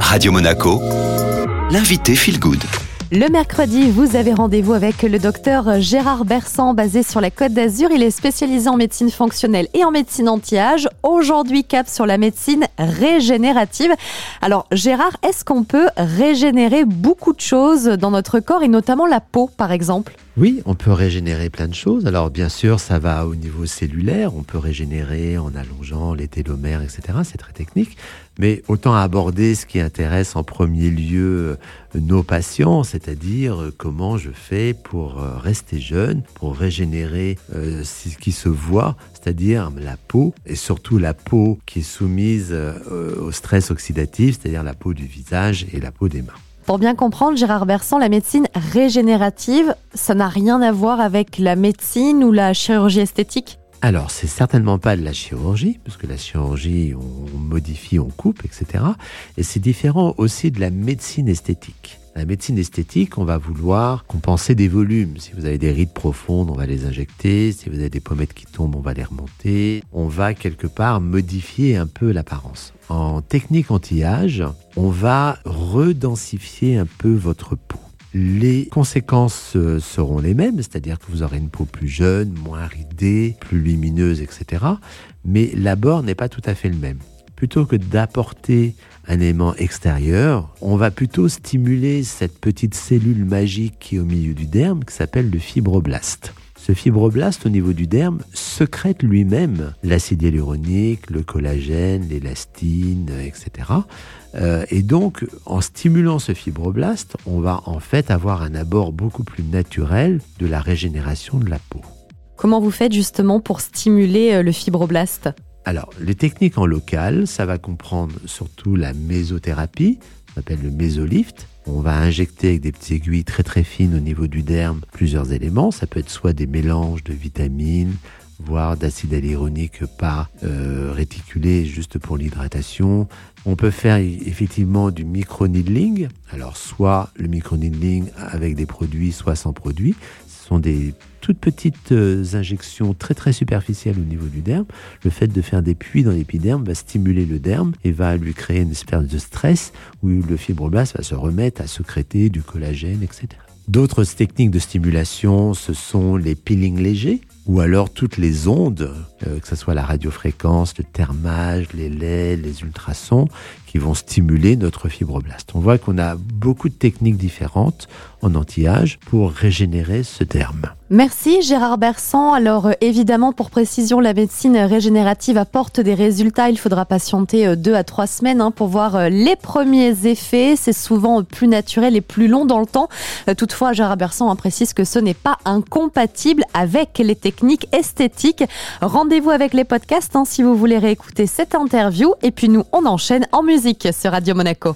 Radio Monaco, l'invité Feel Good. Le mercredi, vous avez rendez-vous avec le docteur Gérard Bersan, basé sur la Côte d'Azur. Il est spécialisé en médecine fonctionnelle et en médecine anti-âge. Aujourd'hui, cap sur la médecine régénérative. Alors, Gérard, est-ce qu'on peut régénérer beaucoup de choses dans notre corps et notamment la peau, par exemple? Oui, on peut régénérer plein de choses. Alors bien sûr, ça va au niveau cellulaire. On peut régénérer en allongeant les télomères, etc. C'est très technique. Mais autant aborder ce qui intéresse en premier lieu euh, nos patients, c'est-à-dire euh, comment je fais pour euh, rester jeune, pour régénérer ce qui se voit, c'est-à-dire la peau, et surtout la peau qui est soumise au stress oxydatif, c'est-à-dire la peau du visage et la peau des mains. Pour bien comprendre, Gérard Bersan, la médecine régénérative, ça n'a rien à voir avec la médecine ou la chirurgie esthétique? Alors, c'est certainement pas de la chirurgie, parce que la chirurgie, on modifie, on coupe, etc. Et c'est différent aussi de la médecine esthétique. La médecine esthétique, on va vouloir compenser des volumes. Si vous avez des rides profondes, on va les injecter. Si vous avez des pommettes qui tombent, on va les remonter. On va quelque part modifier un peu l'apparence. En technique anti-âge, on va redensifier un peu votre peau. Les conséquences euh, seront les mêmes, c'est-à-dire que vous aurez une peau plus jeune, moins ridée, plus lumineuse, etc. Mais l'abord n'est pas tout à fait le même plutôt que d'apporter un élément extérieur, on va plutôt stimuler cette petite cellule magique qui est au milieu du derme, qui s'appelle le fibroblaste. Ce fibroblaste au niveau du derme secrète lui-même l'acide hyaluronique, le collagène, l'élastine, etc. Euh, et donc, en stimulant ce fibroblaste, on va en fait avoir un abord beaucoup plus naturel de la régénération de la peau. Comment vous faites justement pour stimuler euh, le fibroblaste? Alors, les techniques en local, ça va comprendre surtout la mésothérapie, ça s'appelle le mésolift. On va injecter avec des petites aiguilles très très fines au niveau du derme plusieurs éléments. Ça peut être soit des mélanges de vitamines, voire d'acide hyaluronique pas euh, réticulé juste pour l'hydratation. On peut faire effectivement du micro-needling. Alors soit le micro-needling avec des produits, soit sans produits. Ce sont des toutes petites euh, injections très très superficielles au niveau du derme. Le fait de faire des puits dans l'épiderme va stimuler le derme et va lui créer une espèce de stress où le fibroblaste va se remettre à secréter du collagène, etc. D'autres techniques de stimulation, ce sont les peelings légers ou alors toutes les ondes, euh, que ce soit la radiofréquence, le thermage, les laits, les ultrasons, qui vont stimuler notre fibroblaste. On voit qu'on a beaucoup de techniques différentes en anti-âge pour régénérer ce terme. Merci Gérard Bersan. Alors euh, évidemment, pour précision, la médecine régénérative apporte des résultats. Il faudra patienter euh, deux à trois semaines hein, pour voir les premiers effets. C'est souvent plus naturel et plus long dans le temps. Toutefois, Gérard Bersan précise que ce n'est pas incompatible avec les techniques technique esthétique. Rendez-vous avec les podcasts hein, si vous voulez réécouter cette interview. Et puis nous, on enchaîne en musique sur Radio Monaco.